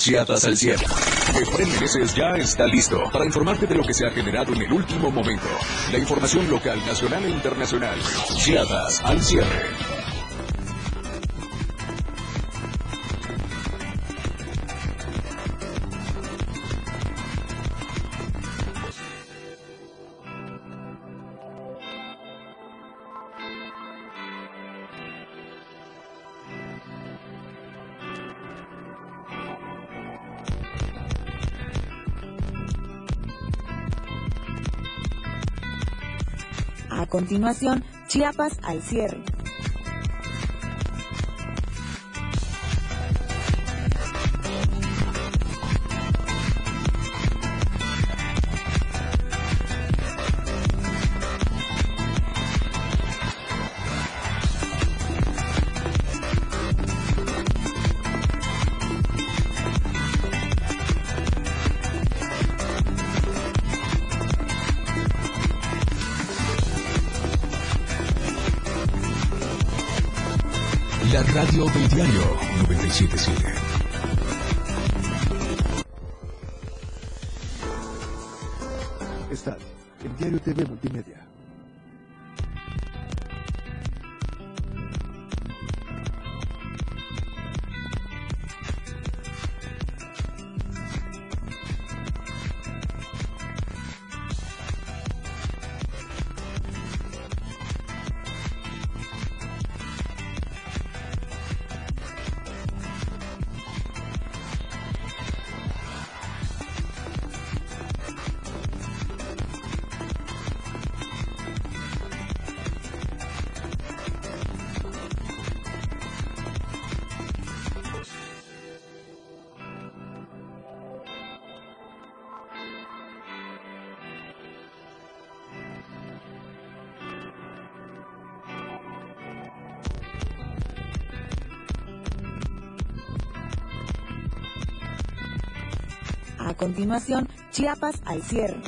Chiapas al cierre. Efraín Meneses ya está listo para informarte de lo que se ha generado en el último momento. La información local, nacional e internacional. Chiapas al cierre. Continuación, Chiapas al cierre. Del diario 977. Estás en Diario TV Multimedia. Continuación, Chiapas al cierre.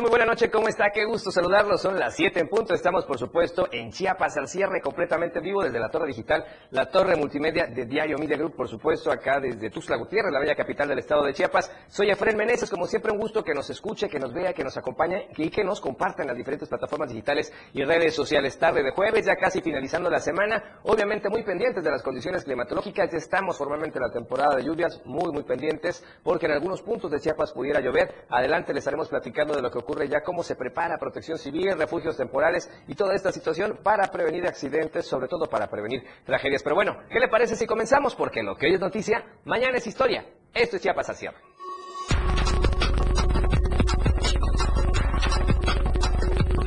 Muy buena noche, ¿cómo está? Qué gusto saludarlos. Son las 7 en punto. Estamos, por supuesto, en Chiapas al cierre, completamente vivo desde la torre digital, la torre multimedia de Diario Media Group, por supuesto, acá desde Tuxtla Gutiérrez, la bella capital del estado de Chiapas. Soy Efraín Meneses, como siempre, un gusto que nos escuche, que nos vea, que nos acompañe y que nos comparta en las diferentes plataformas digitales y redes sociales. Tarde de jueves, ya casi finalizando la semana. Obviamente, muy pendientes de las condiciones climatológicas. Ya estamos formalmente en la temporada de lluvias, muy, muy pendientes, porque en algunos puntos de Chiapas pudiera llover. Adelante les estaremos platicando de lo que ocurre ya, cómo se prepara protección civil, refugios temporales y toda esta situación para prevenir accidentes, sobre todo para prevenir tragedias. Pero bueno, ¿qué le parece si comenzamos? Porque lo que hoy es noticia, mañana es historia. Esto es Chiapas al cierre.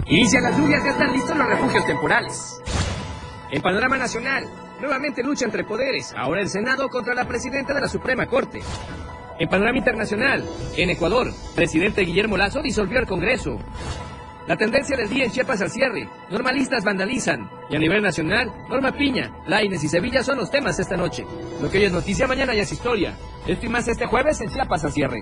Inician las lluvias, ya están listos los refugios temporales. En panorama nacional, nuevamente lucha entre poderes, ahora el Senado contra la presidenta de la Suprema Corte. En panorama internacional, en Ecuador, presidente Guillermo Lazo disolvió el Congreso. La tendencia del día en Chiapas al cierre, normalistas vandalizan. Y a nivel nacional, Norma Piña, Laines y Sevilla son los temas esta noche. Lo que hoy es noticia, mañana ya es historia. Esto y más este jueves en Chiapas al cierre.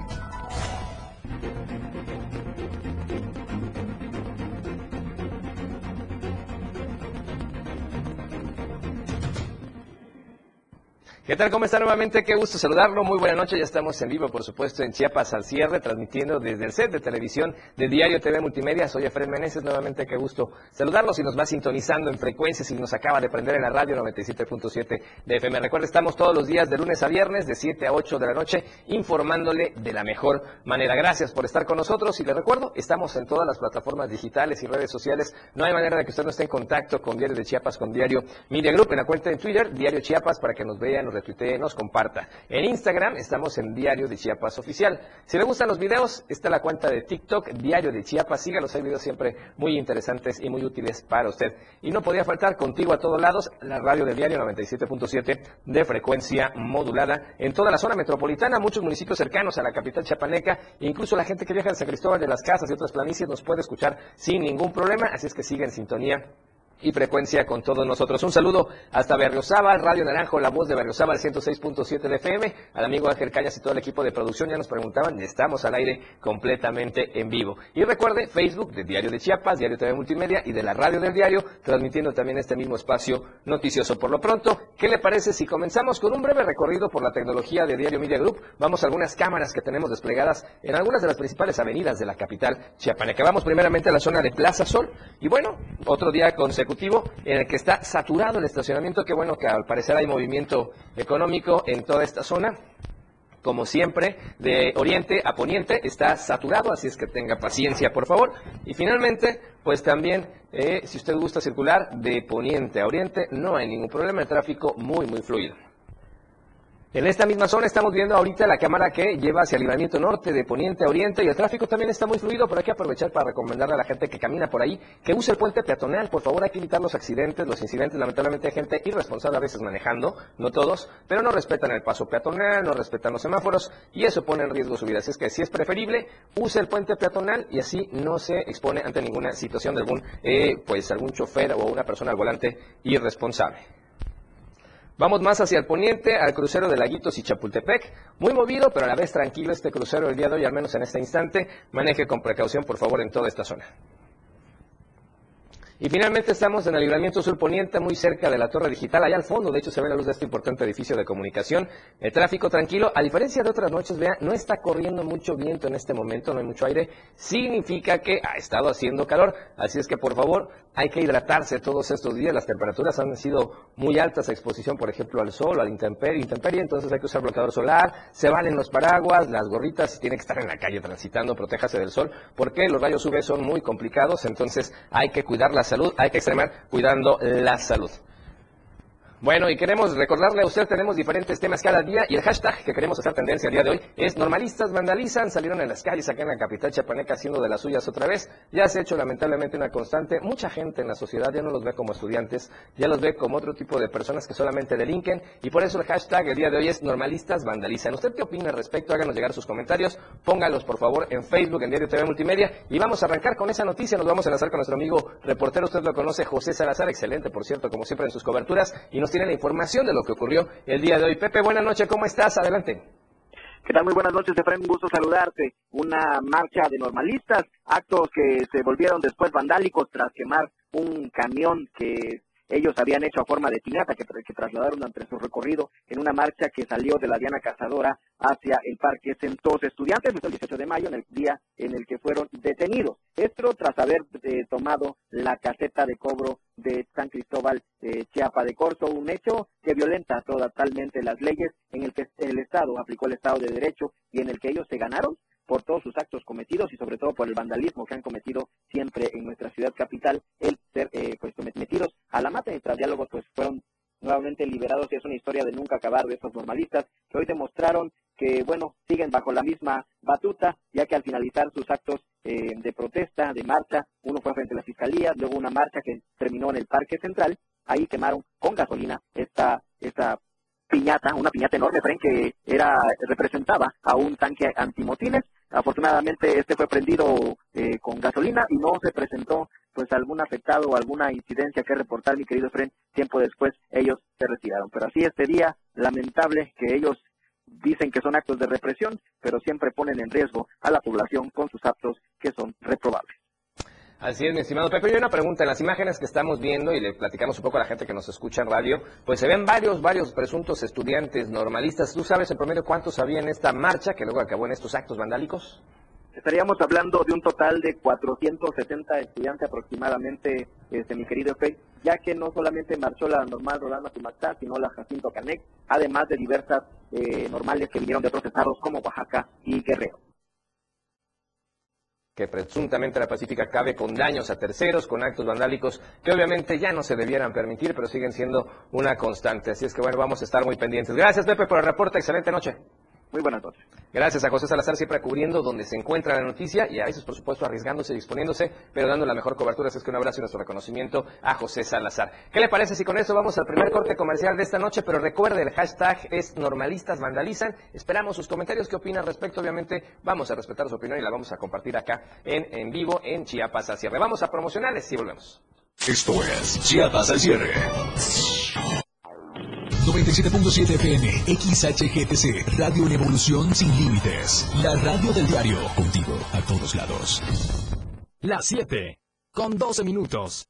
¿Qué tal? ¿Cómo está nuevamente? Qué gusto saludarlo. Muy buena noche. Ya estamos en vivo, por supuesto, en Chiapas al cierre, transmitiendo desde el set de televisión de Diario TV Multimedia. Soy Efraín Meneses. Nuevamente, qué gusto saludarlo. Si nos va sintonizando en frecuencias y nos acaba de prender en la radio 97.7 de FM. Recuerda, estamos todos los días de lunes a viernes, de 7 a 8 de la noche, informándole de la mejor manera. Gracias por estar con nosotros. Y le recuerdo, estamos en todas las plataformas digitales y redes sociales. No hay manera de que usted no esté en contacto con Diario de Chiapas, con Diario Media Group, en la cuenta de Twitter, Diario Chiapas, para que nos vean, nos nos comparta. En Instagram estamos en Diario de Chiapas Oficial. Si le gustan los videos, está la cuenta de TikTok, Diario de Chiapas. Síganos, hay videos siempre muy interesantes y muy útiles para usted. Y no podía faltar contigo a todos lados la radio del diario 97.7 de frecuencia modulada en toda la zona metropolitana, muchos municipios cercanos a la capital chiapaneca, incluso la gente que viaja de San Cristóbal de las Casas y otras planicies nos puede escuchar sin ningún problema, así es que siga en sintonía y frecuencia con todos nosotros. Un saludo hasta Berriosaba, Radio Naranjo, la voz de Berriosaba, el 106.7 de FM, al amigo Ángel Cañas y todo el equipo de producción, ya nos preguntaban, estamos al aire completamente en vivo. Y recuerde, Facebook de Diario de Chiapas, Diario TV Multimedia y de la Radio del Diario, transmitiendo también este mismo espacio noticioso. Por lo pronto, ¿qué le parece si comenzamos con un breve recorrido por la tecnología de Diario Media Group? Vamos a algunas cámaras que tenemos desplegadas en algunas de las principales avenidas de la capital chiapaneca. Vamos primeramente a la zona de Plaza Sol, y bueno, otro día en el que está saturado el estacionamiento. Qué bueno que al parecer hay movimiento económico en toda esta zona. Como siempre, de oriente a poniente está saturado, así es que tenga paciencia, por favor. Y finalmente, pues también, eh, si usted gusta circular de poniente a oriente, no hay ningún problema, el tráfico muy, muy fluido. En esta misma zona estamos viendo ahorita la cámara que lleva hacia el libramiento norte, de poniente a oriente, y el tráfico también está muy fluido, pero hay que aprovechar para recomendarle a la gente que camina por ahí que use el puente peatonal. Por favor, hay que evitar los accidentes, los incidentes. Lamentablemente hay gente irresponsable a veces manejando, no todos, pero no respetan el paso peatonal, no respetan los semáforos, y eso pone en riesgo su vida. Así es que si es preferible, use el puente peatonal y así no se expone ante ninguna situación de algún, eh, pues algún chofer o una persona al volante irresponsable. Vamos más hacia el poniente, al crucero de Laguitos y Chapultepec. Muy movido, pero a la vez tranquilo este crucero el día de hoy, al menos en este instante. Maneje con precaución, por favor, en toda esta zona. Y finalmente estamos en el libramiento sur poniente, muy cerca de la torre digital, allá al fondo, de hecho se ve la luz de este importante edificio de comunicación. El tráfico tranquilo, a diferencia de otras noches, vea, no está corriendo mucho viento en este momento, no hay mucho aire, significa que ha estado haciendo calor, así es que por favor hay que hidratarse todos estos días, las temperaturas han sido muy altas a exposición, por ejemplo, al sol, al intemperie, intemperie. Entonces hay que usar bloqueador solar, se valen los paraguas, las gorritas, tiene que estar en la calle transitando, protéjase del sol, porque los rayos UV son muy complicados, entonces hay que cuidarlas salud, hay que extremar cuidando la salud. Bueno, y queremos recordarle a usted, tenemos diferentes temas cada día y el hashtag que queremos hacer tendencia el día de hoy es normalistas vandalizan, salieron en las calles acá en la capital chapaneca haciendo de las suyas otra vez. Ya se ha hecho lamentablemente una constante. Mucha gente en la sociedad ya no los ve como estudiantes, ya los ve como otro tipo de personas que solamente delinquen y por eso el hashtag el día de hoy es normalistas vandalizan. ¿Usted qué opina al respecto? Háganos llegar sus comentarios, póngalos por favor en Facebook, en Diario TV Multimedia y vamos a arrancar con esa noticia. Nos vamos a enlazar con nuestro amigo reportero, usted lo conoce, José Salazar, excelente por cierto, como siempre en sus coberturas y nos tiene la información de lo que ocurrió el día de hoy. Pepe, buenas noches, ¿cómo estás? Adelante. ¿Qué tal? Muy buenas noches, Efraín. Un gusto saludarte. Una marcha de normalistas, actos que se volvieron después vandálicos tras quemar un camión que ellos habían hecho a forma de piñata que, trasladaron ante su recorrido en una marcha que salió de la Diana Cazadora hacia el Parque Centos Estudiantes, el 18 de mayo, en el día en el que fueron detenidos. Esto tras haber eh, tomado la caseta de cobro de San Cristóbal de Chiapa de Corzo, un hecho que violenta totalmente las leyes en el que el Estado aplicó el Estado de Derecho y en el que ellos se ganaron por todos sus actos cometidos y sobre todo por el vandalismo que han cometido siempre en nuestra ciudad capital, el ser eh, pues metidos a la mata. Y tras diálogos pues fueron nuevamente liberados y es una historia de nunca acabar de estos normalistas que hoy demostraron que, bueno, siguen bajo la misma batuta, ya que al finalizar sus actos eh, de protesta, de marcha, uno fue frente a la fiscalía, luego una marcha que terminó en el Parque Central, ahí quemaron con gasolina esta, esta piñata, una piñata enorme, que era, representaba a un tanque antimotines. Afortunadamente este fue prendido eh, con gasolina y no se presentó pues algún afectado o alguna incidencia que reportar, mi querido Fren. Tiempo después ellos se retiraron. Pero así este día, lamentable que ellos dicen que son actos de represión, pero siempre ponen en riesgo a la población con sus actos que son reprobables. Así es, mi estimado Pepe. Y una pregunta. En las imágenes que estamos viendo, y le platicamos un poco a la gente que nos escucha en radio, pues se ven varios, varios presuntos estudiantes normalistas. ¿Tú sabes en promedio cuántos había en esta marcha que luego acabó en estos actos vandálicos? Estaríamos hablando de un total de 470 estudiantes aproximadamente, este, mi querido Pepe, ya que no solamente marchó la normal Rolanda Tumactá, sino la Jacinto Canec, además de diversas eh, normales que vinieron de otros estados como Oaxaca y Guerrero. Que presuntamente la Pacífica cabe con daños a terceros, con actos vandálicos que obviamente ya no se debieran permitir, pero siguen siendo una constante. Así es que bueno, vamos a estar muy pendientes. Gracias Pepe por el reporte, excelente noche. Muy buenas noches. Gracias a José Salazar, siempre cubriendo donde se encuentra la noticia y a veces, por supuesto, arriesgándose y disponiéndose, pero dando la mejor cobertura. Así es que un abrazo y nuestro reconocimiento a José Salazar. ¿Qué le parece si con eso vamos al primer corte comercial de esta noche? Pero recuerde, el hashtag es normalistas vandalizan. Esperamos sus comentarios. ¿Qué opinan al respecto? Obviamente, vamos a respetar su opinión y la vamos a compartir acá en, en vivo en Chiapas al cierre. Vamos a promocionales y volvemos. Esto es Chiapas al cierre. 97.7 FM, XHGTC, Radio en Evolución Sin Límites. La radio del diario, contigo a todos lados. Las 7, con 12 minutos.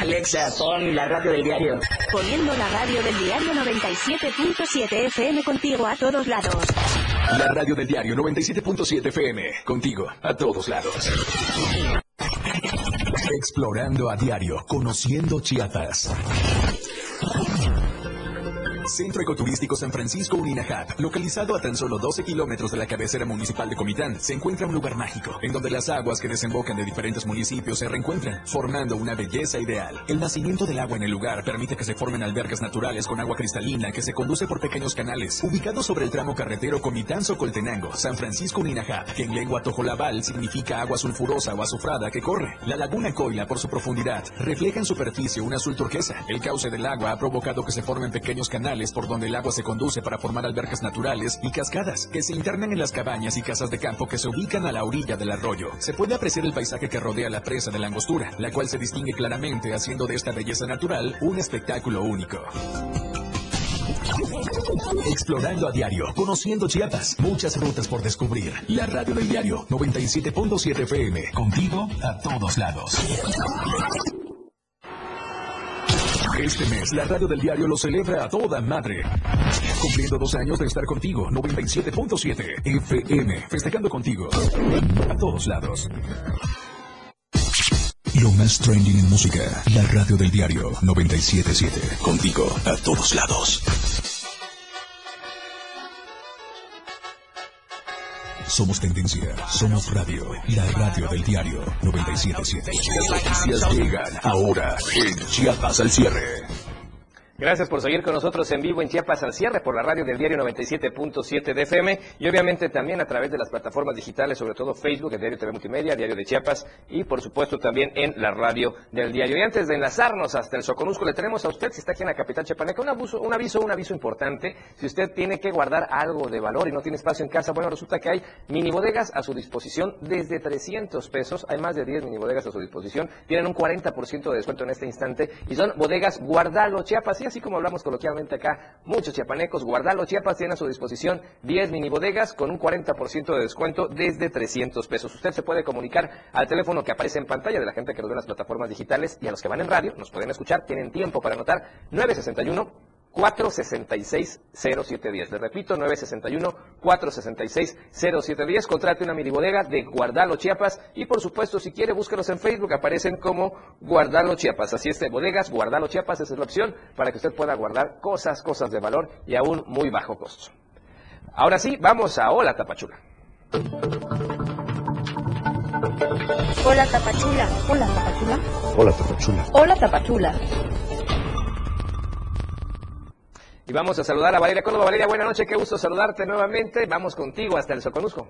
Alexa, pon la radio del diario. Poniendo la radio del diario 97.7 FM contigo a todos lados. La radio del diario 97.7 FM, contigo a todos lados. Explorando a diario, conociendo Chiapas. Centro Ecoturístico San Francisco Uninajat, localizado a tan solo 12 kilómetros de la cabecera municipal de Comitán, se encuentra un lugar mágico, en donde las aguas que desembocan de diferentes municipios se reencuentran, formando una belleza ideal. El nacimiento del agua en el lugar permite que se formen albercas naturales con agua cristalina que se conduce por pequeños canales, ubicados sobre el tramo carretero Comitán-Socoltenango, San Francisco Uninajat, que en lengua tojolabal significa agua sulfurosa o azufrada que corre. La laguna Coila, por su profundidad, refleja en superficie un azul turquesa. El cauce del agua ha provocado que se formen pequeños canales por donde el agua se conduce para formar albercas naturales y cascadas que se internan en las cabañas y casas de campo que se ubican a la orilla del arroyo. Se puede apreciar el paisaje que rodea la presa de la angostura, la cual se distingue claramente haciendo de esta belleza natural un espectáculo único. Explorando a diario, conociendo Chiapas, muchas rutas por descubrir. La radio del diario 97.7 FM, contigo a todos lados. Este mes, la radio del diario lo celebra a toda madre. Cumpliendo dos años de estar contigo, 97.7 FM, festejando contigo a todos lados. Lo más trending en música, la radio del diario 97.7, contigo a todos lados. Somos tendencia, somos radio, la radio del diario 977. Las noticias llegan ahora en Chiapas al cierre. Gracias por seguir con nosotros en vivo en Chiapas al cierre por la radio del diario 97.7 de FM y obviamente también a través de las plataformas digitales, sobre todo Facebook, el diario TV Multimedia, Diario de Chiapas y por supuesto también en la radio del diario. Y antes de enlazarnos hasta el Soconusco, le tenemos a usted, si está aquí en la capital chiapaneca, un, abuso, un aviso, un aviso importante. Si usted tiene que guardar algo de valor y no tiene espacio en casa, bueno, resulta que hay mini bodegas a su disposición desde 300 pesos. Hay más de 10 mini bodegas a su disposición. Tienen un 40% de descuento en este instante y son bodegas Guardalo Chiapas. Así como hablamos coloquialmente acá, muchos chiapanecos, Guardalo Chiapas tiene a su disposición 10 mini bodegas con un 40% de descuento desde 300 pesos. Usted se puede comunicar al teléfono que aparece en pantalla de la gente que nos ve en las plataformas digitales y a los que van en radio, nos pueden escuchar, tienen tiempo para anotar 961 466-0710. Le repito, 961-466-0710. Contrate una mini bodega de Guardalo Chiapas y por supuesto, si quiere, búsquenos en Facebook, aparecen como Guardalo Chiapas. Así es, de bodegas, Guardalo Chiapas, esa es la opción para que usted pueda guardar cosas, cosas de valor y a un muy bajo costo. Ahora sí, vamos a Hola Tapachula. Hola Tapachula. Hola Tapachula. Hola Tapachula. Hola Tapachula. Y vamos a saludar a Valeria Córdoba. Valeria, buena noche, qué gusto saludarte nuevamente. Vamos contigo hasta el Soconusco.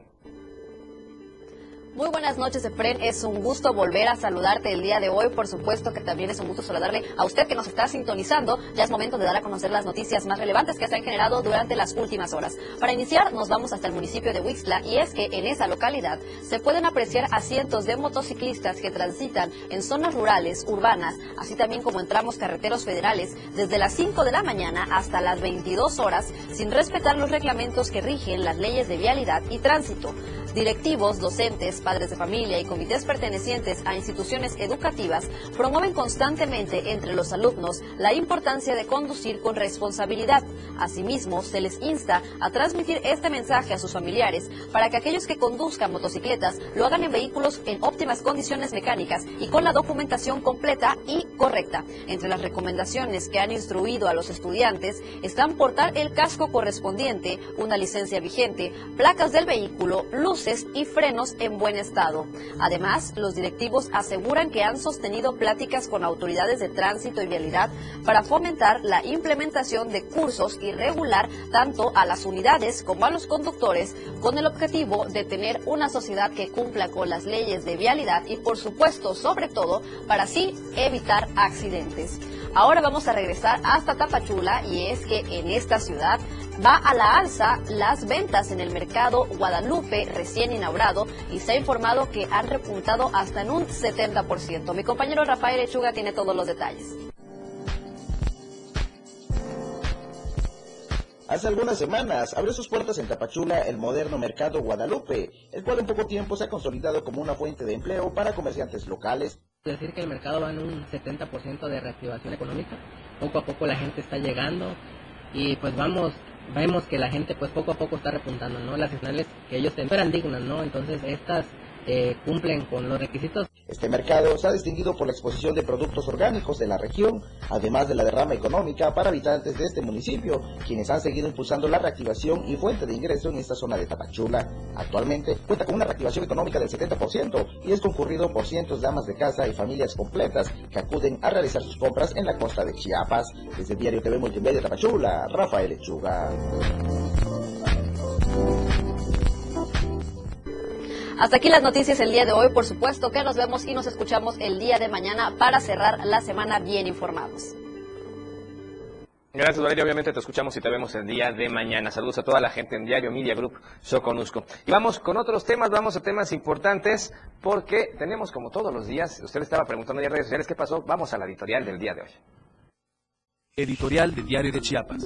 Muy buenas noches, Efren. Es un gusto volver a saludarte el día de hoy. Por supuesto que también es un gusto saludarle a usted que nos está sintonizando. Ya es momento de dar a conocer las noticias más relevantes que se han generado durante las últimas horas. Para iniciar, nos vamos hasta el municipio de Huixla y es que en esa localidad se pueden apreciar a cientos de motociclistas que transitan en zonas rurales, urbanas, así también como en tramos carreteros federales desde las 5 de la mañana hasta las 22 horas sin respetar los reglamentos que rigen las leyes de vialidad y tránsito. Directivos, docentes, padres de familia y comités pertenecientes a instituciones educativas promueven constantemente entre los alumnos la importancia de conducir con responsabilidad. Asimismo, se les insta a transmitir este mensaje a sus familiares para que aquellos que conduzcan motocicletas lo hagan en vehículos en óptimas condiciones mecánicas y con la documentación completa y correcta. Entre las recomendaciones que han instruido a los estudiantes están portar el casco correspondiente, una licencia vigente, placas del vehículo, luces y frenos en buen estado. Además, los directivos aseguran que han sostenido pláticas con autoridades de tránsito y vialidad para fomentar la implementación de cursos y regular tanto a las unidades como a los conductores con el objetivo de tener una sociedad que cumpla con las leyes de vialidad y por supuesto, sobre todo, para así evitar accidentes. Ahora vamos a regresar hasta Tapachula y es que en esta ciudad va a la alza las ventas en el mercado Guadalupe recién inaugurado y se ha informado que han repuntado hasta en un 70%. Mi compañero Rafael Lechuga tiene todos los detalles. Hace algunas semanas abrió sus puertas en Tapachula el moderno mercado Guadalupe, el cual en poco tiempo se ha consolidado como una fuente de empleo para comerciantes locales. Decir que el mercado va en un 70% de reactivación económica, poco a poco la gente está llegando y pues vamos, vemos que la gente pues poco a poco está repuntando, ¿no? Las señales que ellos esperan dignas, ¿no? Entonces estas eh, cumplen con los requisitos. Este mercado se ha distinguido por la exposición de productos orgánicos de la región, además de la derrama económica para habitantes de este municipio, quienes han seguido impulsando la reactivación y fuente de ingreso en esta zona de Tapachula. Actualmente cuenta con una reactivación económica del 70% y es concurrido por cientos de amas de casa y familias completas que acuden a realizar sus compras en la costa de Chiapas. Desde Diario TV Multimedia Tapachula, Rafael Lechuga. Hasta aquí las noticias el día de hoy. Por supuesto que nos vemos y nos escuchamos el día de mañana para cerrar la semana bien informados. Gracias, Valeria. Obviamente te escuchamos y te vemos el día de mañana. Saludos a toda la gente en Diario Media Group Soconusco. Y vamos con otros temas, vamos a temas importantes, porque tenemos como todos los días, usted estaba preguntando en redes sociales qué pasó, vamos a la editorial del día de hoy. Editorial de Diario de Chiapas.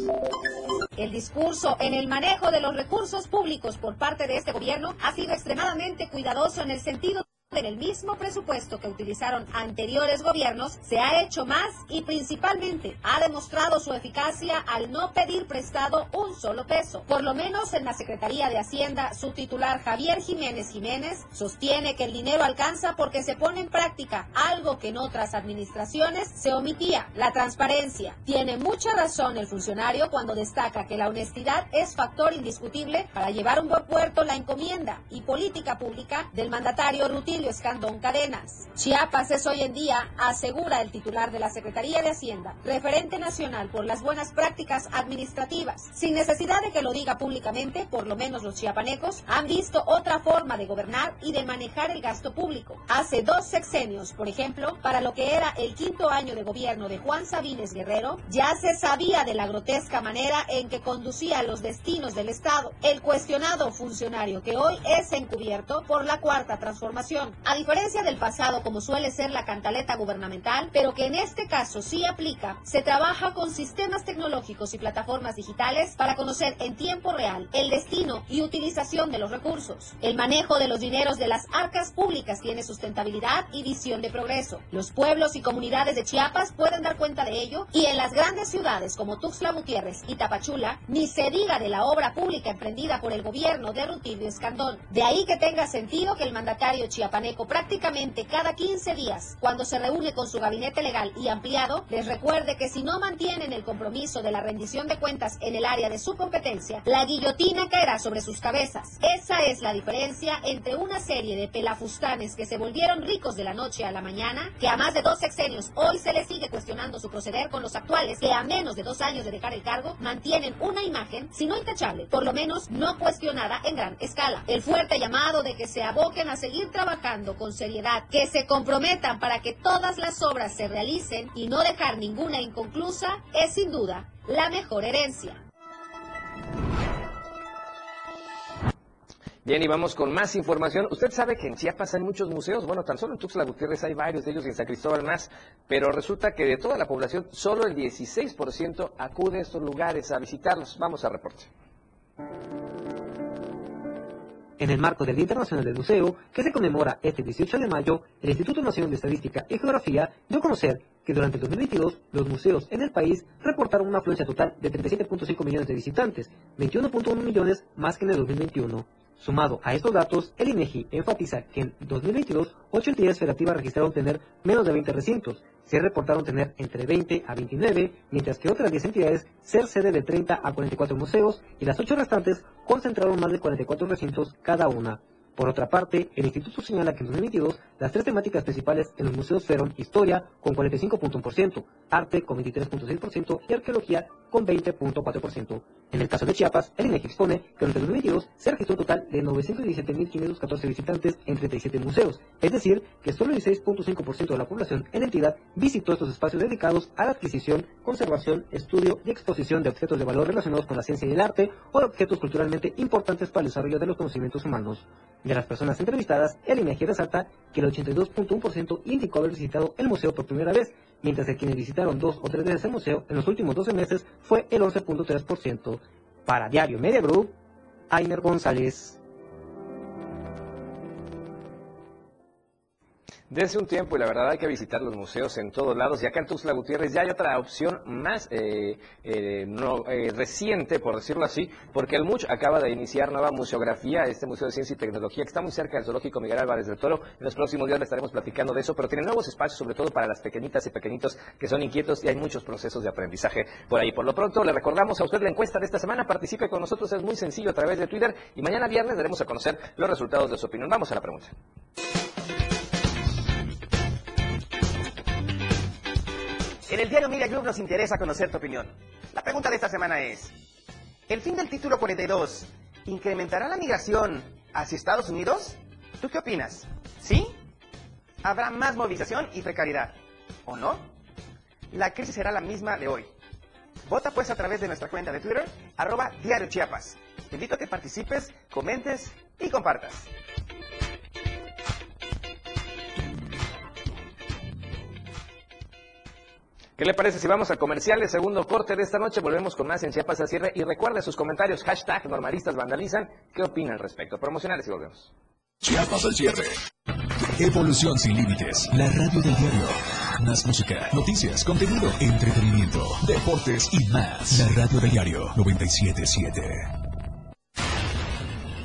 El discurso en el manejo de los recursos públicos por parte de este gobierno ha sido extremadamente cuidadoso en el sentido en el mismo presupuesto que utilizaron anteriores gobiernos, se ha hecho más y principalmente ha demostrado su eficacia al no pedir prestado un solo peso. Por lo menos en la Secretaría de Hacienda, su titular Javier Jiménez Jiménez sostiene que el dinero alcanza porque se pone en práctica algo que en otras administraciones se omitía, la transparencia. Tiene mucha razón el funcionario cuando destaca que la honestidad es factor indiscutible para llevar un buen puerto la encomienda y política pública del mandatario Escandón Cadenas. Chiapas es hoy en día, asegura el titular de la Secretaría de Hacienda, referente nacional por las buenas prácticas administrativas. Sin necesidad de que lo diga públicamente, por lo menos los chiapanecos han visto otra forma de gobernar y de manejar el gasto público. Hace dos sexenios, por ejemplo, para lo que era el quinto año de gobierno de Juan Sabines Guerrero, ya se sabía de la grotesca manera en que conducía los destinos del Estado. El cuestionado funcionario que hoy es encubierto por la cuarta transformación a diferencia del pasado como suele ser la cantaleta gubernamental, pero que en este caso sí aplica, se trabaja con sistemas tecnológicos y plataformas digitales para conocer en tiempo real el destino y utilización de los recursos. El manejo de los dineros de las arcas públicas tiene sustentabilidad y visión de progreso. Los pueblos y comunidades de Chiapas pueden dar cuenta de ello y en las grandes ciudades como Tuxtla Gutiérrez y Tapachula, ni se diga de la obra pública emprendida por el gobierno de Rutilio Escandón. De ahí que tenga sentido que el mandatario chiapaneco prácticamente cada 15 días, cuando se reúne con su gabinete legal y ampliado, les recuerde que si no mantienen el compromiso de la rendición de cuentas en el área de su competencia, la guillotina caerá sobre sus cabezas. Esa es la diferencia entre una serie de pelafustanes que se volvieron ricos de la noche a la mañana, que a más de dos sexenios hoy se les sigue cuestionando su proceder con los actuales, que a menos de dos años de dejar el cargo mantienen una imagen, si no intachable, por lo menos no cuestionada en gran escala. El fuerte llamado de que se aboquen a seguir trabajando con seriedad, que se comprometan para que todas las obras se realicen y no dejar ninguna inconclusa, es sin duda la mejor herencia. Bien, y vamos con más información. Usted sabe que en Chiapas hay muchos museos, bueno, tan solo en Tuxtla Gutiérrez hay varios de ellos y en San Cristóbal más, pero resulta que de toda la población solo el 16% acude a estos lugares a visitarlos. Vamos a reporte. En el marco del Día Internacional del Museo, que se conmemora este 18 de mayo, el Instituto Nacional de Estadística y Geografía dio a conocer que durante el 2022 los museos en el país reportaron una afluencia total de 37.5 millones de visitantes, 21.1 millones más que en el 2021. Sumado a estos datos, el INEGI enfatiza que en 2022 ocho entidades federativas registraron tener menos de 20 recintos, se reportaron tener entre 20 a 29, mientras que otras 10 entidades ser sede de 30 a 44 museos y las ocho restantes concentraron más de 44 recintos cada una. Por otra parte, el instituto señala que en 2022 las tres temáticas principales en los museos fueron historia con 45.1%, arte con 23.6% y arqueología con 20.4%. En el caso de Chiapas, el INEGI expone que durante 2022 se registró un total de 917.514 visitantes en 37 museos, es decir, que solo el 16.5% de la población en la entidad visitó estos espacios dedicados a la adquisición, conservación, estudio y exposición de objetos de valor relacionados con la ciencia y el arte o objetos culturalmente importantes para el desarrollo de los conocimientos humanos. De las personas entrevistadas, el INEGI resalta que el 82.1% indicó haber visitado el museo por primera vez, mientras que quienes visitaron dos o tres veces el museo en los últimos 12 meses fue el 11.3%. Para Diario Media Group, Ainer González. Desde un tiempo, y la verdad hay que visitar los museos en todos lados, y acá en Tuxtla Gutiérrez ya hay otra opción más eh, eh, eh, reciente, por decirlo así, porque el MUCH acaba de iniciar nueva museografía, este Museo de Ciencia y Tecnología, que está muy cerca del Zoológico Miguel Álvarez del Toro. En los próximos días le estaremos platicando de eso, pero tiene nuevos espacios, sobre todo para las pequeñitas y pequeñitos que son inquietos, y hay muchos procesos de aprendizaje por ahí. Por lo pronto, le recordamos a usted la encuesta de esta semana, participe con nosotros, es muy sencillo a través de Twitter, y mañana viernes daremos a conocer los resultados de su opinión. Vamos a la pregunta. En el diario Media Group nos interesa conocer tu opinión. La pregunta de esta semana es, ¿el fin del título 42 incrementará la migración hacia Estados Unidos? ¿Tú qué opinas? ¿Sí? ¿Habrá más movilización y precariedad? ¿O no? La crisis será la misma de hoy. Vota pues a través de nuestra cuenta de Twitter, arroba Diario Chiapas. Te invito a que participes, comentes y compartas. ¿Qué le parece si vamos a comerciales? Segundo corte de esta noche. Volvemos con más en Chiapas al cierre. Y recuerde sus comentarios. Hashtag normalistas vandalizan. ¿Qué opinan al respecto? Promocionales y volvemos. Chiapas al cierre. Evolución sin límites. La radio del diario. Más música, noticias, contenido, entretenimiento, deportes y más. La radio del diario 977.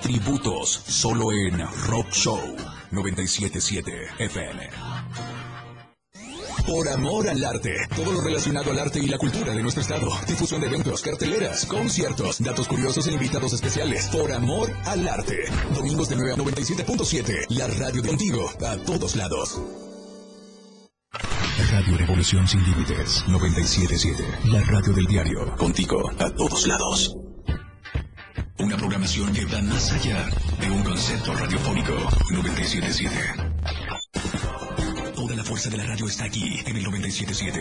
Tributos solo en Rock Show 977 FM. Por amor al arte. Todo lo relacionado al arte y la cultura de nuestro estado. Difusión de eventos, carteleras, conciertos, datos curiosos e invitados especiales. Por amor al arte. Domingos de 9 a 97.7. La radio de contigo a todos lados. Radio Revolución Sin Límites 977. La radio del diario. Contigo a todos lados. Una programación que va más allá de un concepto radiofónico 977. Toda la fuerza de la radio está aquí en el 977.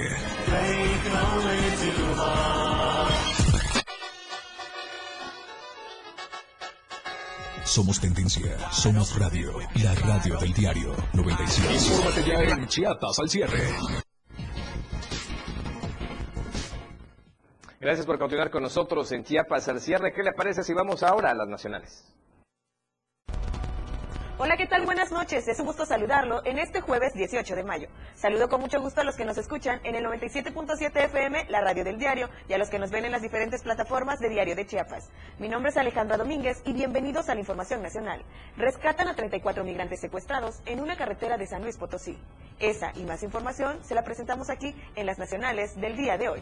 Somos tendencia, somos radio, la radio del diario 97. Infórmate ya en Chiapas al cierre. Gracias por continuar con nosotros en Chiapas al cierre. ¿Qué le parece si vamos ahora a las nacionales? Hola, ¿qué tal? Buenas noches. Es un gusto saludarlo en este jueves 18 de mayo. Saludo con mucho gusto a los que nos escuchan en el 97.7 FM, la radio del diario, y a los que nos ven en las diferentes plataformas de Diario de Chiapas. Mi nombre es Alejandra Domínguez y bienvenidos a la Información Nacional. Rescatan a 34 migrantes secuestrados en una carretera de San Luis Potosí. Esa y más información se la presentamos aquí en las nacionales del día de hoy.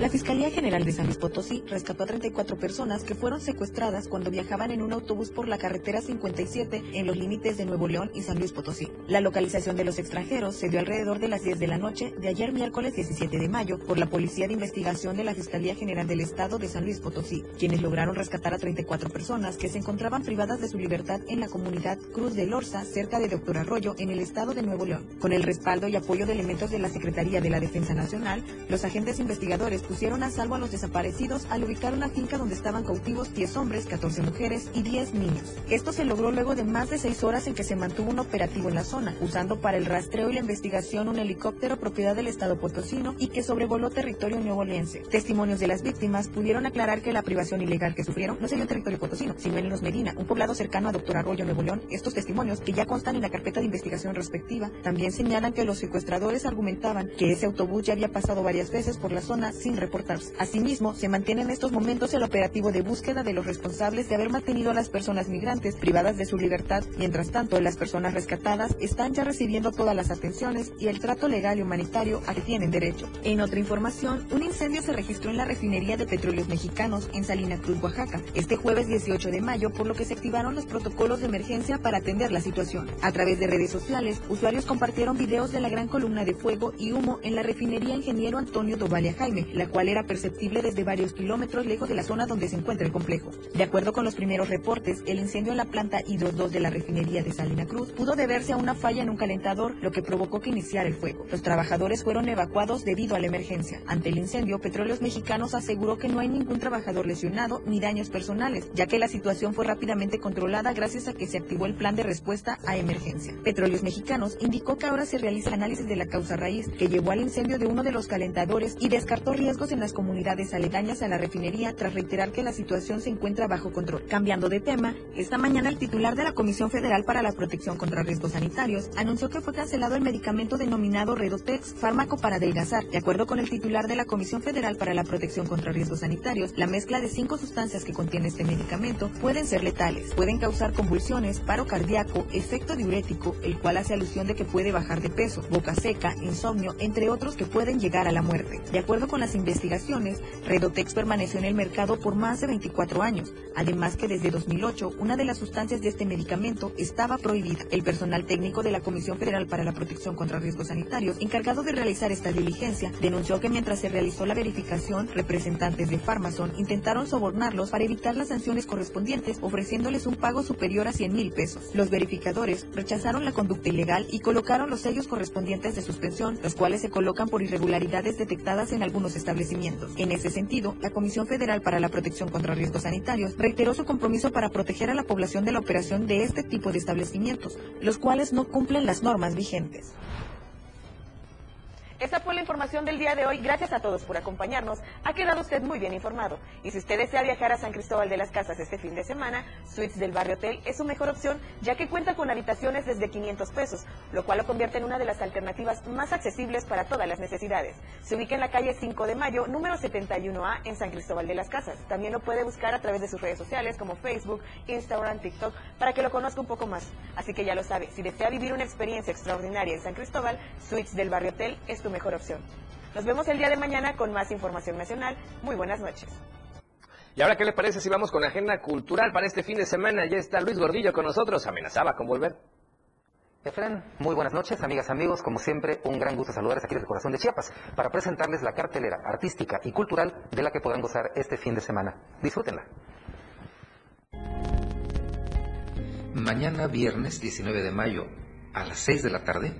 La Fiscalía General de San Luis Potosí rescató a 34 personas que fueron secuestradas cuando viajaban en un autobús por la carretera 57 en los límites de Nuevo León y San Luis Potosí. La localización de los extranjeros se dio alrededor de las 10 de la noche de ayer miércoles 17 de mayo por la Policía de Investigación de la Fiscalía General del Estado de San Luis Potosí, quienes lograron rescatar a 34 personas que se encontraban privadas de su libertad en la comunidad Cruz de Lorza, cerca de Doctor Arroyo, en el estado de Nuevo León. Con el respaldo y apoyo de elementos de la Secretaría de la Defensa Nacional, los agentes investigadores pusieron a salvo a los desaparecidos al ubicar una finca donde estaban cautivos 10 hombres, 14 mujeres y 10 niños. Esto se logró luego de más de 6 horas en que se mantuvo un operativo en la zona, usando para el rastreo y la investigación un helicóptero propiedad del Estado potosino y que sobrevoló territorio neovolense. Testimonios de las víctimas pudieron aclarar que la privación ilegal que sufrieron no se dio en territorio potosino, sino en Los Medina, un poblado cercano a Doctor Arroyo, Nuevo León. Estos testimonios, que ya constan en la carpeta de investigación respectiva, también señalan que los secuestradores argumentaban que ese autobús ya había pasado varias veces por la zona sin reportarse. Asimismo, se mantiene en estos momentos el operativo de búsqueda de los responsables de haber mantenido a las personas migrantes privadas de su libertad. Mientras tanto, las personas rescatadas están ya recibiendo todas las atenciones y el trato legal y humanitario a que tienen derecho. En otra información, un incendio se registró en la refinería de petróleos mexicanos en Salina Cruz, Oaxaca, este jueves 18 de mayo, por lo que se activaron los protocolos de emergencia para atender la situación. A través de redes sociales, usuarios compartieron videos de la gran columna de fuego y humo en la refinería Ingeniero Antonio Dovalia Jaime, la cual era perceptible desde varios kilómetros lejos de la zona donde se encuentra el complejo. De acuerdo con los primeros reportes, el incendio en la planta Hidro 2 de la refinería de Salina Cruz pudo deberse a una falla en un calentador, lo que provocó que iniciara el fuego. Los trabajadores fueron evacuados debido a la emergencia. Ante el incendio, Petróleos Mexicanos aseguró que no hay ningún trabajador lesionado ni daños personales, ya que la situación fue rápidamente controlada gracias a que se activó el plan de respuesta a emergencia. Petróleos Mexicanos indicó que ahora se realiza análisis de la causa raíz que llevó al incendio de uno de los calentadores y descartó riesgos en las comunidades aledañas a la refinería tras reiterar que la situación se encuentra bajo control. Cambiando de tema, esta mañana el titular de la Comisión Federal para la Protección contra Riesgos Sanitarios anunció que fue cancelado el medicamento denominado Redotex, fármaco para adelgazar. De acuerdo con el titular de la Comisión Federal para la Protección contra Riesgos Sanitarios, la mezcla de cinco sustancias que contiene este medicamento pueden ser letales, pueden causar convulsiones, paro cardíaco, efecto diurético, el cual hace alusión de que puede bajar de peso, boca seca, insomnio, entre otros que pueden llegar a la muerte. De acuerdo con las investigaciones, Redotex permaneció en el mercado por más de 24 años, además que desde 2008 una de las sustancias de este medicamento estaba prohibida. El personal técnico de la Comisión Federal para la Protección contra Riesgos Sanitarios, encargado de realizar esta diligencia, denunció que mientras se realizó la verificación, representantes de Pharmason intentaron sobornarlos para evitar las sanciones correspondientes, ofreciéndoles un pago superior a 100 mil pesos. Los verificadores rechazaron la conducta ilegal y colocaron los sellos correspondientes de suspensión, los cuales se colocan por irregularidades detectadas en algunos establecimientos. En ese sentido, la Comisión Federal para la Protección contra Riesgos Sanitarios reiteró su compromiso para proteger a la población de la operación de este tipo de establecimientos, los cuales no cumplen las normas vigentes. Esta fue la información del día de hoy. Gracias a todos por acompañarnos. Ha quedado usted muy bien informado. Y si usted desea viajar a San Cristóbal de las Casas este fin de semana, Suites del Barrio Hotel es su mejor opción, ya que cuenta con habitaciones desde 500 pesos, lo cual lo convierte en una de las alternativas más accesibles para todas las necesidades. Se ubica en la calle 5 de Mayo, número 71A, en San Cristóbal de las Casas. También lo puede buscar a través de sus redes sociales como Facebook, Instagram, TikTok, para que lo conozca un poco más. Así que ya lo sabe, si desea vivir una experiencia extraordinaria en San Cristóbal, Suites del Barrio Hotel es tu mejor opción. Nos vemos el día de mañana con más información nacional. Muy buenas noches. ¿Y ahora qué le parece si vamos con la agenda cultural para este fin de semana? Ya está Luis Gordillo con nosotros. Amenazaba con volver. Efren, muy buenas noches, amigas, amigos. Como siempre, un gran gusto saludarles aquí desde el corazón de Chiapas para presentarles la cartelera artística y cultural de la que podrán gozar este fin de semana. Disfrútenla. Mañana viernes 19 de mayo, a las 6 de la tarde,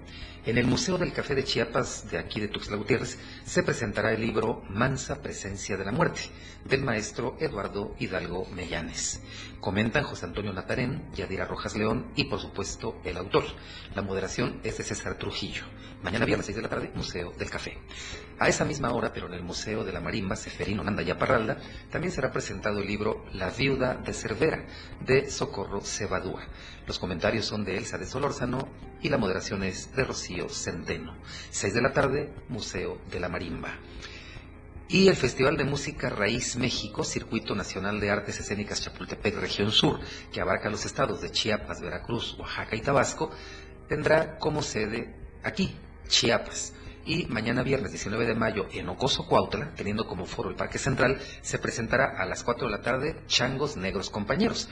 en el Museo del Café de Chiapas de aquí de Tuxtla Gutiérrez se presentará el libro Mansa Presencia de la Muerte del maestro Eduardo Hidalgo Mellanes. Comentan José Antonio Natarén, Yadira Rojas León y por supuesto el autor. La moderación es de César Trujillo. Mañana viernes 6 de la tarde, Museo del Café. A esa misma hora, pero en el Museo de la Marimba, Seferino Nanda Parralda, también será presentado el libro La viuda de Cervera, de Socorro Cebadúa. Los comentarios son de Elsa de Solórzano y la moderación es de Rocío Centeno. 6 de la tarde, Museo de la Marimba. Y el Festival de Música Raíz México, Circuito Nacional de Artes Escénicas Chapultepec, Región Sur, que abarca los estados de Chiapas, Veracruz, Oaxaca y Tabasco, tendrá como sede aquí, Chiapas. Y mañana viernes 19 de mayo en Ocoso, Cuautla, teniendo como foro el Parque Central, se presentará a las 4 de la tarde Changos Negros Compañeros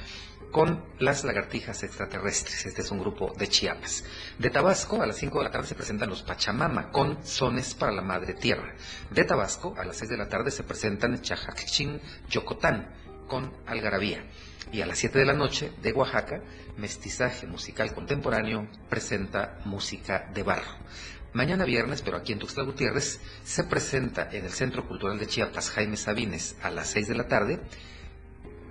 con las lagartijas extraterrestres. Este es un grupo de Chiapas. De Tabasco, a las 5 de la tarde se presentan los Pachamama con sones para la Madre Tierra. De Tabasco, a las 6 de la tarde se presentan Chajacchín Yocotán con Algarabía. Y a las 7 de la noche, de Oaxaca, Mestizaje Musical Contemporáneo presenta música de barro. Mañana viernes, pero aquí en Tuxtla Gutiérrez, se presenta en el Centro Cultural de Chiapas Jaime Sabines a las 6 de la tarde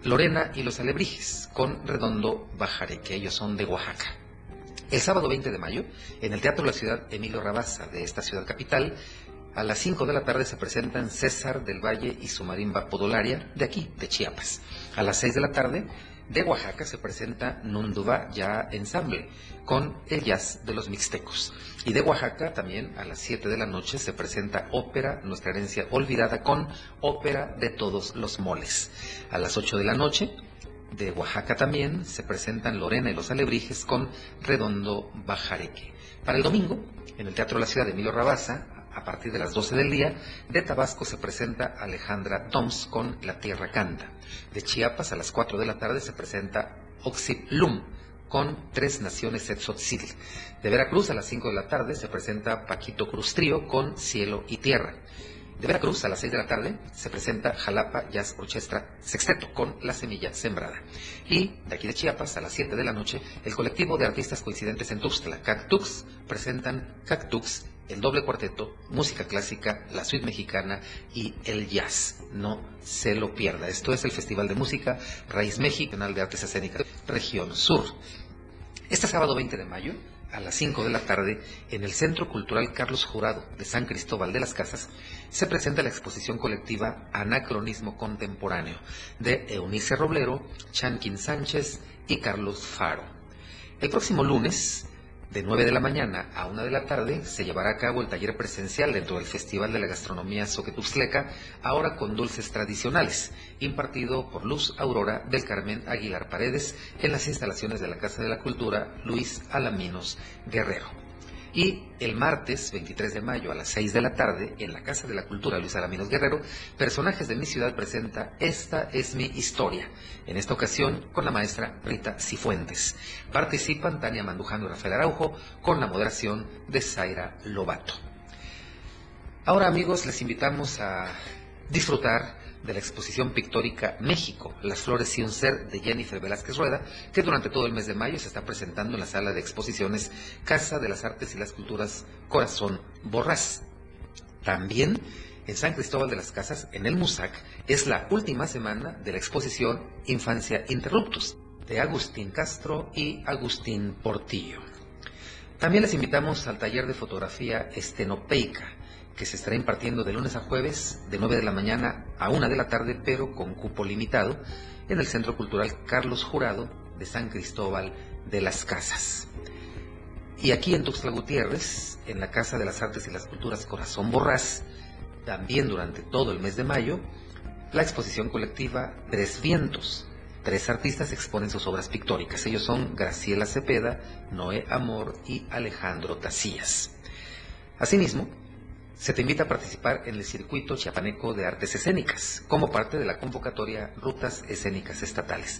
Lorena y los Alebrijes con Redondo Bajare, que ellos son de Oaxaca. El sábado 20 de mayo, en el Teatro de la Ciudad Emilio Rabasa de esta ciudad capital, a las 5 de la tarde se presentan César del Valle y su marimba Podolaria de aquí, de Chiapas. A las 6 de la tarde, de Oaxaca se presenta Nunduba Ya Ensamble con el jazz de los mixtecos. Y de Oaxaca también a las 7 de la noche se presenta Ópera Nuestra Herencia Olvidada con Ópera de Todos los Moles. A las 8 de la noche de Oaxaca también se presentan Lorena y los Alebrijes con Redondo Bajareque. Para el domingo, en el Teatro de la Ciudad de Emilio Rabasa, a partir de las 12 del día, de Tabasco se presenta Alejandra Toms con La Tierra Canta. De Chiapas a las 4 de la tarde se presenta Oxiplum con Tres Naciones Etzotzil. De Veracruz a las 5 de la tarde se presenta Paquito Cruz Trío con Cielo y Tierra. De Veracruz a las 6 de la tarde se presenta Jalapa Jazz Orchestra Sexteto con La Semilla Sembrada. Y de aquí de Chiapas a las 7 de la noche el colectivo de artistas coincidentes en Tuxtla, Cactux, presentan Cactux el doble cuarteto, música clásica, la suite mexicana y el jazz. No se lo pierda. Esto es el Festival de Música Raíz México, Canal de Artes Escénicas, Región Sur. Este sábado 20 de mayo, a las 5 de la tarde, en el Centro Cultural Carlos Jurado de San Cristóbal de las Casas, se presenta la exposición colectiva Anacronismo Contemporáneo de Eunice Roblero, Chanquín Sánchez y Carlos Faro. El próximo lunes, de 9 de la mañana a 1 de la tarde se llevará a cabo el taller presencial dentro del Festival de la Gastronomía Soquetuxleca, ahora con dulces tradicionales, impartido por Luz Aurora del Carmen Aguilar Paredes en las instalaciones de la Casa de la Cultura Luis Alaminos Guerrero. Y el martes 23 de mayo a las 6 de la tarde, en la Casa de la Cultura Luis Alaminos Guerrero, Personajes de mi ciudad presenta Esta es mi historia. En esta ocasión con la maestra Rita Cifuentes. Participan Tania Mandujano y Rafael Araujo con la moderación de Zaira Lobato. Ahora amigos, les invitamos a disfrutar de la exposición pictórica México, Las Flores y un Ser de Jennifer Velázquez Rueda, que durante todo el mes de mayo se está presentando en la sala de exposiciones Casa de las Artes y las Culturas Corazón Borrás. También en San Cristóbal de las Casas, en el MUSAC, es la última semana de la exposición Infancia Interruptus, de Agustín Castro y Agustín Portillo. También les invitamos al taller de fotografía estenopeica, que se estará impartiendo de lunes a jueves, de 9 de la mañana a 1 de la tarde, pero con cupo limitado, en el Centro Cultural Carlos Jurado de San Cristóbal de las Casas. Y aquí en Tuxtla Gutiérrez, en la Casa de las Artes y las Culturas Corazón Borrás, también durante todo el mes de mayo, la exposición colectiva Tres Vientos. Tres artistas exponen sus obras pictóricas. Ellos son Graciela Cepeda, Noé Amor y Alejandro Tacías. Asimismo, se te invita a participar en el circuito chiapaneco de artes escénicas como parte de la convocatoria Rutas Escénicas Estatales.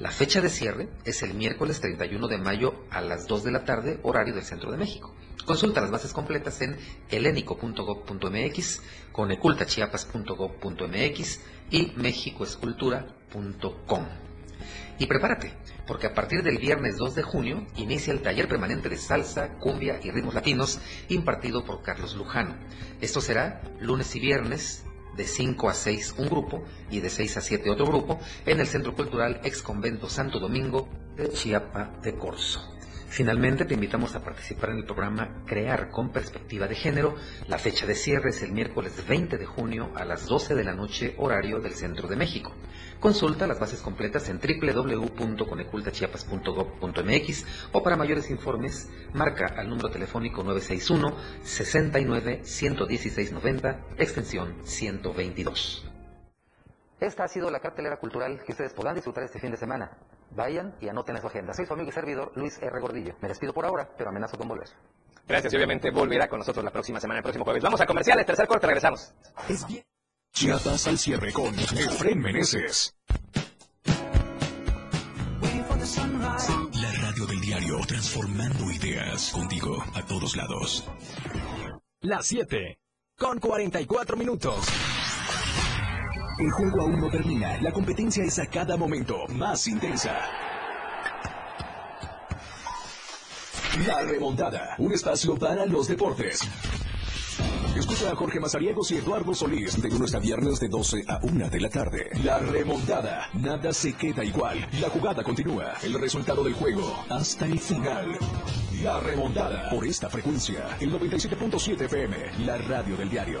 La fecha de cierre es el miércoles 31 de mayo a las 2 de la tarde, horario del Centro de México. Consulta las bases completas en helénico.gov.mx, conecultachiapas.gov.mx y mexicoescultura.com. Y prepárate, porque a partir del viernes 2 de junio inicia el taller permanente de salsa, cumbia y ritmos latinos impartido por Carlos Lujano. Esto será lunes y viernes de 5 a 6 un grupo y de 6 a 7 otro grupo en el Centro Cultural Ex Convento Santo Domingo de Chiapa de Corzo. Finalmente, te invitamos a participar en el programa Crear con Perspectiva de Género. La fecha de cierre es el miércoles 20 de junio a las 12 de la noche, horario del Centro de México. Consulta las bases completas en www.conecultachiapas.gov.mx o para mayores informes, marca al número telefónico 961 69 116 90, extensión 122. Esta ha sido la cartelera cultural que ustedes podrán disfrutar este fin de semana. Vayan y anoten en su agenda. Soy su amigo y servidor Luis R. Gordillo. Me despido por ahora, pero amenazo con volver. Gracias y obviamente volverá con nosotros la próxima semana, el próximo jueves. Vamos a comerciales, tercer corte, regresamos. Es bien. Chiapas al cierre con Efren Meneses. La radio del diario, transformando ideas contigo a todos lados. Las 7, con 44 minutos. El juego aún no termina, la competencia es a cada momento más intensa. La remontada, un espacio para los deportes. Escucha a Jorge Mazariegos y Eduardo Solís de lunes a viernes de 12 a 1 de la tarde. La remontada. Nada se queda igual. La jugada continúa. El resultado del juego hasta el final. La remontada. Por esta frecuencia. El 97.7 FM. La radio del diario.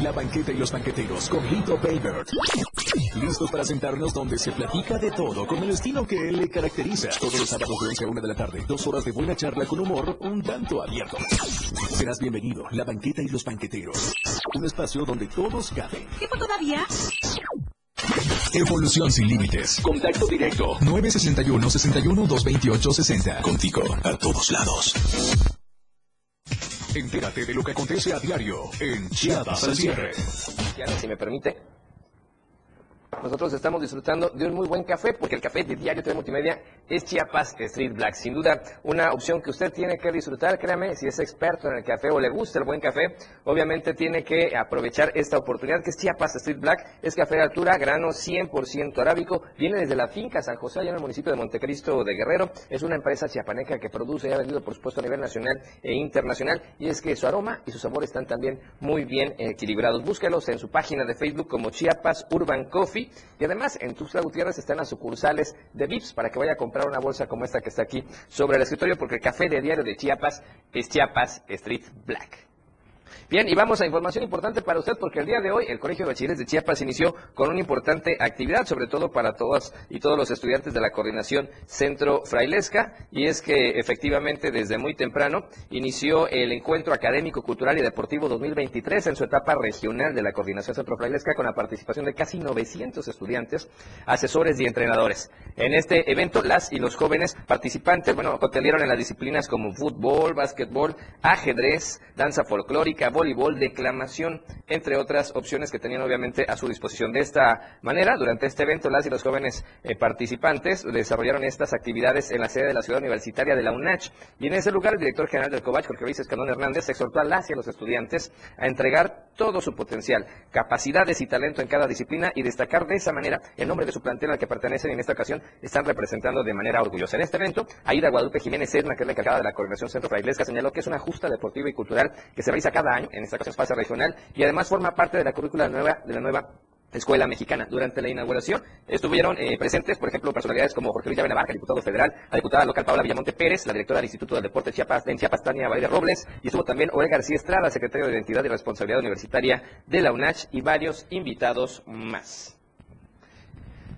La banqueta y los banqueteros con Lito Baybert. Listos para sentarnos donde se platica de todo con el estilo que él le caracteriza. Todos los sábados de 11 a 1 de la tarde. Dos horas de buena charla con humor un tanto abierto. Serás bienvenido. La banqueta y los banqueteros. Un espacio donde todos caben. ¿Tiempo todavía? Evolución sin límites. Contacto directo. 961-61-228-60. Contigo a todos lados. Entérate de lo que acontece a diario en Chiapas al cierre. si me permite. Nosotros estamos disfrutando de un muy buen café, porque el café de Diario TV Multimedia es Chiapas Street Black. Sin duda, una opción que usted tiene que disfrutar, créame, si es experto en el café o le gusta el buen café, obviamente tiene que aprovechar esta oportunidad que es Chiapas Street Black. Es café de altura, grano 100% arábico, viene desde la finca San José, allá en el municipio de Montecristo de Guerrero. Es una empresa chiapaneca que produce y ha vendido, por supuesto, a nivel nacional e internacional. Y es que su aroma y su sabor están también muy bien equilibrados. Búsquelos en su página de Facebook como Chiapas Urban Coffee. Y además, en Tuxtla Gutiérrez están las sucursales de VIPS para que vaya a comprar una bolsa como esta que está aquí sobre el escritorio, porque el café de diario de Chiapas es Chiapas Street Black. Bien, y vamos a información importante para usted porque el día de hoy el Colegio de Bachilleres de Chiapas inició con una importante actividad, sobre todo para todas y todos los estudiantes de la coordinación Centro Frailesca, y es que efectivamente desde muy temprano inició el encuentro académico, cultural y deportivo 2023 en su etapa regional de la coordinación Centro Frailesca con la participación de casi 900 estudiantes, asesores y entrenadores. En este evento, las y los jóvenes participantes, bueno, hotelieron en las disciplinas como fútbol, básquetbol, ajedrez, danza folclórica, electrónica, voleibol, declamación, entre otras opciones que tenían obviamente a su disposición. De esta manera, durante este evento, las y los jóvenes eh, participantes desarrollaron estas actividades en la sede de la ciudad universitaria de la UNACH. Y en ese lugar, el director general del COVACH, Jorge Luis Escandón Hernández, exhortó a las y a los estudiantes a entregar todo su potencial, capacidades y talento en cada disciplina y destacar de esa manera el nombre de su plantel al que pertenecen y en esta ocasión están representando de manera orgullosa. En este evento, Aida Guadalupe Jiménez Edna, que es la encargada de la coordinación centro frailesca, señaló que es una justa deportiva y cultural que se realiza cada año, en esta ocasión regional, y además forma parte de la currícula nueva, de la nueva Escuela Mexicana. Durante la inauguración estuvieron eh, presentes, por ejemplo, personalidades como Jorge Luis Navarra, diputado federal, la diputada local Paula Villamonte Pérez, la directora del Instituto del Deporte Chiapas, en Chiapas, Tania Valeria Robles, y estuvo también Orel García Estrada, secretario de Identidad y Responsabilidad Universitaria de la UNACH, y varios invitados más.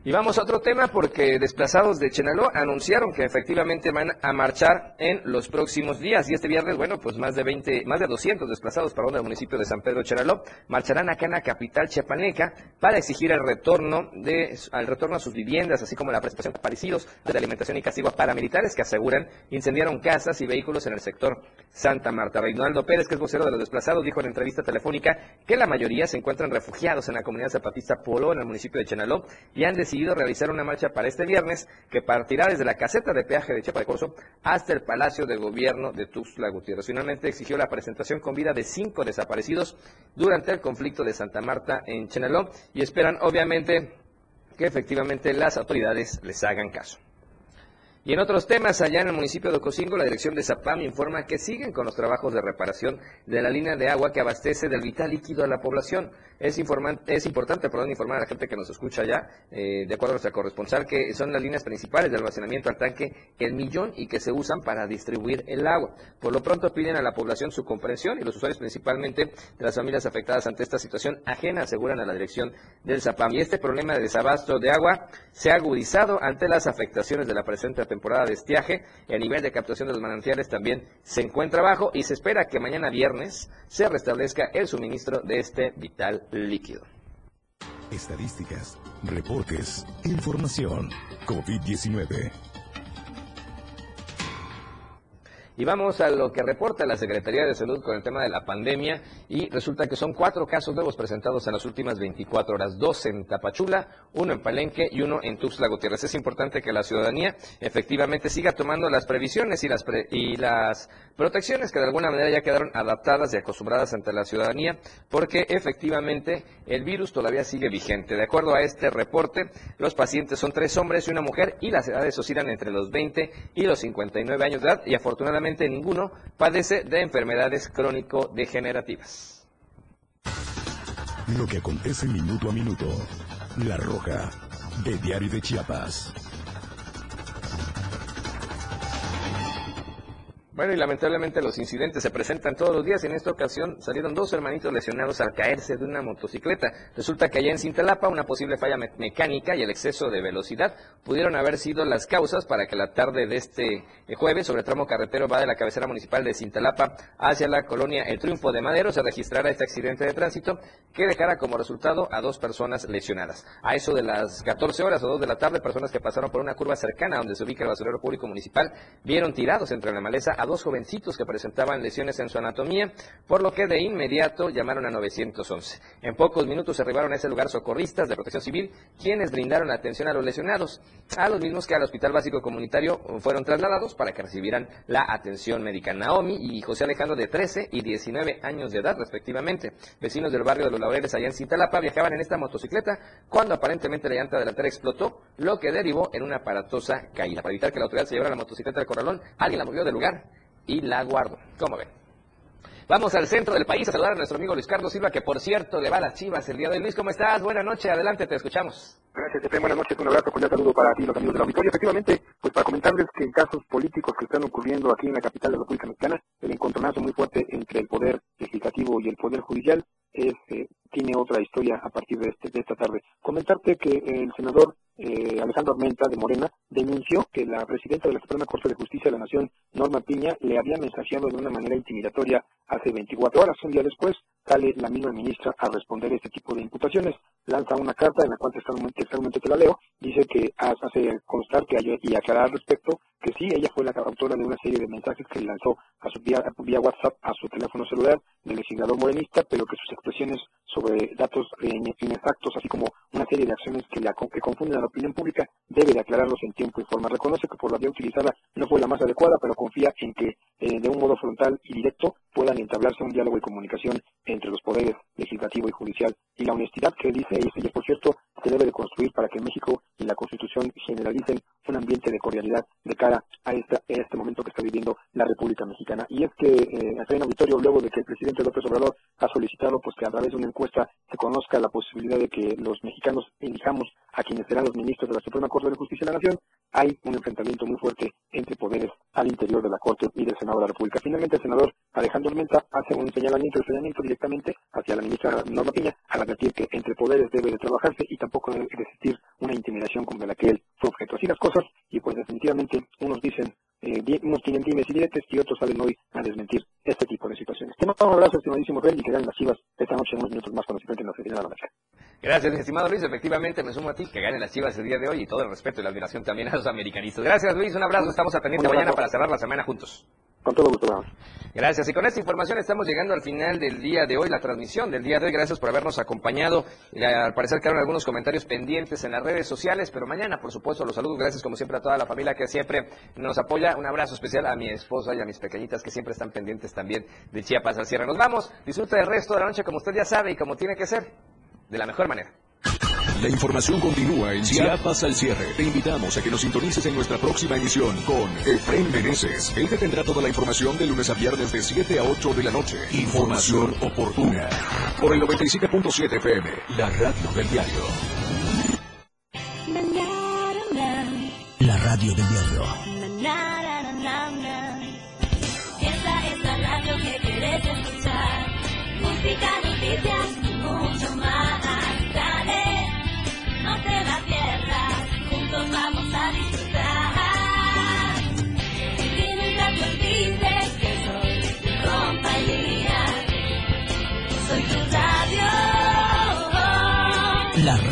Y vamos a otro tema porque desplazados de Chenaló anunciaron que efectivamente van a marchar en los próximos días. Y este viernes, bueno, pues más de 20, más de 200 desplazados para el municipio de San Pedro Chenaló marcharán acá en la capital chiapaneca para exigir el retorno de, al retorno a sus viviendas, así como la prestación de parecidos de alimentación y castigo paramilitares que aseguran incendiaron casas y vehículos en el sector Santa Marta. Reinaldo Pérez, que es vocero de los desplazados, dijo en entrevista telefónica que la mayoría se encuentran refugiados en la comunidad zapatista Polo, en el municipio de Chenaló, y han decidido realizar una marcha para este viernes que partirá desde la caseta de peaje de Chiapa de Corzo hasta el Palacio de Gobierno de Tuxtla Gutiérrez. Finalmente exigió la presentación con vida de cinco desaparecidos durante el conflicto de Santa Marta en Chenaló y esperan obviamente que efectivamente las autoridades les hagan caso. Y en otros temas, allá en el municipio de Ocosingo, la dirección de Zapam informa que siguen con los trabajos de reparación de la línea de agua que abastece del vital líquido a la población. Es, es importante perdón, informar a la gente que nos escucha allá, eh, de acuerdo a nuestra corresponsal, que son las líneas principales de almacenamiento al tanque El Millón y que se usan para distribuir el agua. Por lo pronto piden a la población su comprensión y los usuarios principalmente de las familias afectadas ante esta situación ajena aseguran a la dirección del Zapam. Y este problema de desabasto de agua se ha agudizado ante las afectaciones de la presente temporada de estiaje a nivel de captación de los manantiales también se encuentra bajo y se espera que mañana viernes se restablezca el suministro de este vital líquido. Estadísticas, reportes, información. COVID-19. Y vamos a lo que reporta la Secretaría de Salud con el tema de la pandemia y resulta que son cuatro casos nuevos presentados en las últimas 24 horas, dos en Tapachula, uno en Palenque y uno en Tuxtla Gutiérrez. Es importante que la ciudadanía efectivamente siga tomando las previsiones y las, y las protecciones que de alguna manera ya quedaron adaptadas y acostumbradas ante la ciudadanía porque efectivamente el virus todavía sigue vigente. De acuerdo a este reporte, los pacientes son tres hombres y una mujer y las edades oscilan entre los 20 y los 59 años de edad y afortunadamente ninguno padece de enfermedades crónico-degenerativas. Lo que acontece minuto a minuto. La Roja, de Diario de Chiapas. Bueno, y lamentablemente los incidentes se presentan todos los días. En esta ocasión salieron dos hermanitos lesionados al caerse de una motocicleta. Resulta que allá en Cintalapa una posible falla mecánica y el exceso de velocidad pudieron haber sido las causas para que la tarde de este eh, jueves sobre el tramo carretero va de la cabecera municipal de Cintalapa hacia la colonia El Triunfo de Madero se registrara este accidente de tránsito que dejara como resultado a dos personas lesionadas. A eso de las 14 horas o 2 de la tarde, personas que pasaron por una curva cercana donde se ubica el basurero público municipal vieron tirados entre la maleza a dos jovencitos que presentaban lesiones en su anatomía, por lo que de inmediato llamaron a 911. En pocos minutos arribaron a ese lugar socorristas de protección civil, quienes brindaron atención a los lesionados, a los mismos que al Hospital Básico Comunitario fueron trasladados para que recibieran la atención médica. Naomi y José Alejandro de 13 y 19 años de edad respectivamente, vecinos del barrio de los Laureles allá en Cintalapa, viajaban en esta motocicleta cuando aparentemente la llanta delantera explotó, lo que derivó en una aparatosa caída. Para evitar que la autoridad se llevara la motocicleta del corralón, alguien la movió del lugar y la guardo. ¿Cómo ven? Vamos al centro del país a saludar a nuestro amigo Luis Carlos Silva, que por cierto le va a las chivas el día de hoy. Luis, ¿cómo estás? Buenas noches, adelante, te escuchamos. Gracias, Pepe. Buenas noches, un abrazo, un saludo para ti, los amigos de la auditorio. Efectivamente, pues para comentarles que en casos políticos que están ocurriendo aquí en la capital de la República Mexicana, el encontronazo muy fuerte entre el Poder Legislativo y el Poder Judicial es, eh, tiene otra historia a partir de, este, de esta tarde. Comentarte que el senador eh, Alejandro Armenta de Morena denunció que la presidenta de la Suprema Corte de Justicia de la Nación, Norma Piña, le había mensajeado de una manera intimidatoria hace 24 horas. Un día después sale la misma ministra a responder este tipo de imputaciones. Lanza una carta en la cual textualmente, te la leo. Dice que hace constar que hay, y aclarar al respecto que sí, ella fue la autora de una serie de mensajes que lanzó a su vía, vía WhatsApp a su teléfono celular del legislador morenista, pero que sus expresiones sobre datos eh, inexactos, así como una serie de acciones que, la, que confunden a la opinión pública, debe de aclararlos en tiempo y forma. Reconoce que por la vía utilizada no fue la más adecuada, pero confía en que eh, de un modo frontal y directo puedan entablarse un diálogo y comunicación entre los poderes legislativo y judicial. Y la honestidad que dice ella, por cierto, se debe de construir para que México y la Constitución generalicen un ambiente de cordialidad de cara a, esta, este momento que está viviendo la República Mexicana. Y es que, eh, en auditorio, luego de que el presidente López Obrador ha solicitado pues que a través de una encuesta se conozca la posibilidad de que los mexicanos elijamos a quienes serán los ministros de la Suprema Corte de Justicia de la Nación, hay un enfrentamiento muy fuerte entre poderes al interior de la Corte y del Senado de la República. Finalmente, el senador Alejandro Menta hace un señalamiento, el señalamiento directamente hacia la ministra Norma Piña, al advertir que entre poderes debe de trabajarse y tampoco debe existir una intimidación como la que él fue objeto. Así las cosas, y pues definitivamente unos dicen, eh, unos tienen dimes y diretes y otros salen hoy a desmentir este tipo de situaciones. Te mando un abrazo, estimadísimo Rey, y que ganen las chivas esta noche en unos minutos más cuando se enfrenten a la Federación de la Gracias, estimado Luis. Efectivamente, me sumo a ti, que ganen las chivas el día de hoy y todo el respeto y la admiración también a los americanistas. Gracias, Luis. Un abrazo. Estamos a pendiente mañana para cerrar la semana juntos. Con todo gusto, Gracias. Y con esta información estamos llegando al final del día de hoy, la transmisión del día de hoy. Gracias por habernos acompañado. Y al parecer quedaron algunos comentarios pendientes en las redes sociales, pero mañana, por supuesto, los saludos. Gracias, como siempre, a toda la familia que siempre nos apoya. Un abrazo especial a mi esposa y a mis pequeñitas que siempre están pendientes también de Chiapas al cierre. Nos vamos. Disfruta el resto de la noche como usted ya sabe y como tiene que ser, de la mejor manera. La información continúa en Chiapas al cierre. Te invitamos a que nos sintonices en nuestra próxima emisión con Efraín Meneses. Él te tendrá toda la información de lunes a viernes de 7 a 8 de la noche. Información oportuna. Por el 97.7 FM, la radio del diario. La radio del diario. Esta es la radio que quieres escuchar. Música, noticias,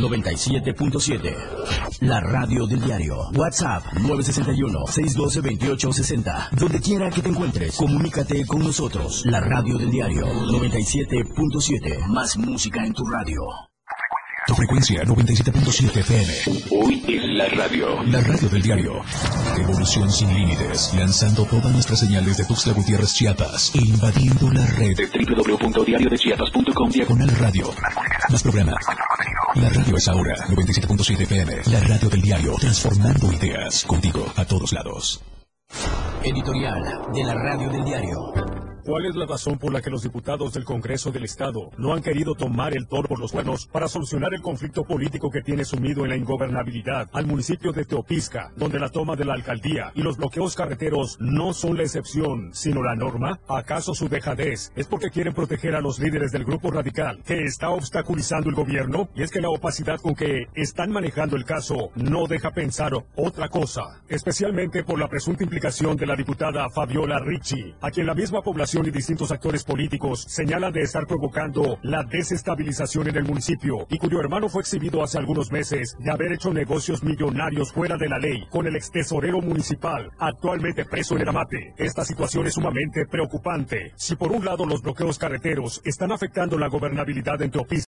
97.7. La radio del diario. WhatsApp 961-612-2860. Donde quiera que te encuentres, comunícate con nosotros. La radio del diario 97.7. Más música en tu radio. Tu frecuencia 97.7 FM. Hoy es la radio. La radio del diario. Evolución sin límites. Lanzando todas nuestras señales de Tuxtla Gutiérrez Chiapas. E invadiendo la red de www.diariodechiapas.com diagonal radio. Más programa. La radio es ahora 97.7 FM. La radio del diario. Transformando ideas. Contigo a todos lados. Editorial de la radio del diario. ¿Cuál es la razón por la que los diputados del Congreso del Estado no han querido tomar el toro por los cuernos para solucionar el conflicto político que tiene sumido en la ingobernabilidad al municipio de Teopisca, donde la toma de la alcaldía y los bloqueos carreteros no son la excepción, sino la norma? ¿Acaso su dejadez es porque quieren proteger a los líderes del grupo radical que está obstaculizando el gobierno? Y es que la opacidad con que están manejando el caso no deja pensar otra cosa, especialmente por la presunta implicación de la diputada Fabiola Ricci, a quien la misma población y distintos actores políticos señalan de estar provocando la desestabilización en el municipio y cuyo hermano fue exhibido hace algunos meses de haber hecho negocios millonarios fuera de la ley con el ex tesorero municipal, actualmente preso en el amate. Esta situación es sumamente preocupante. Si por un lado los bloqueos carreteros están afectando la gobernabilidad en Teopisca,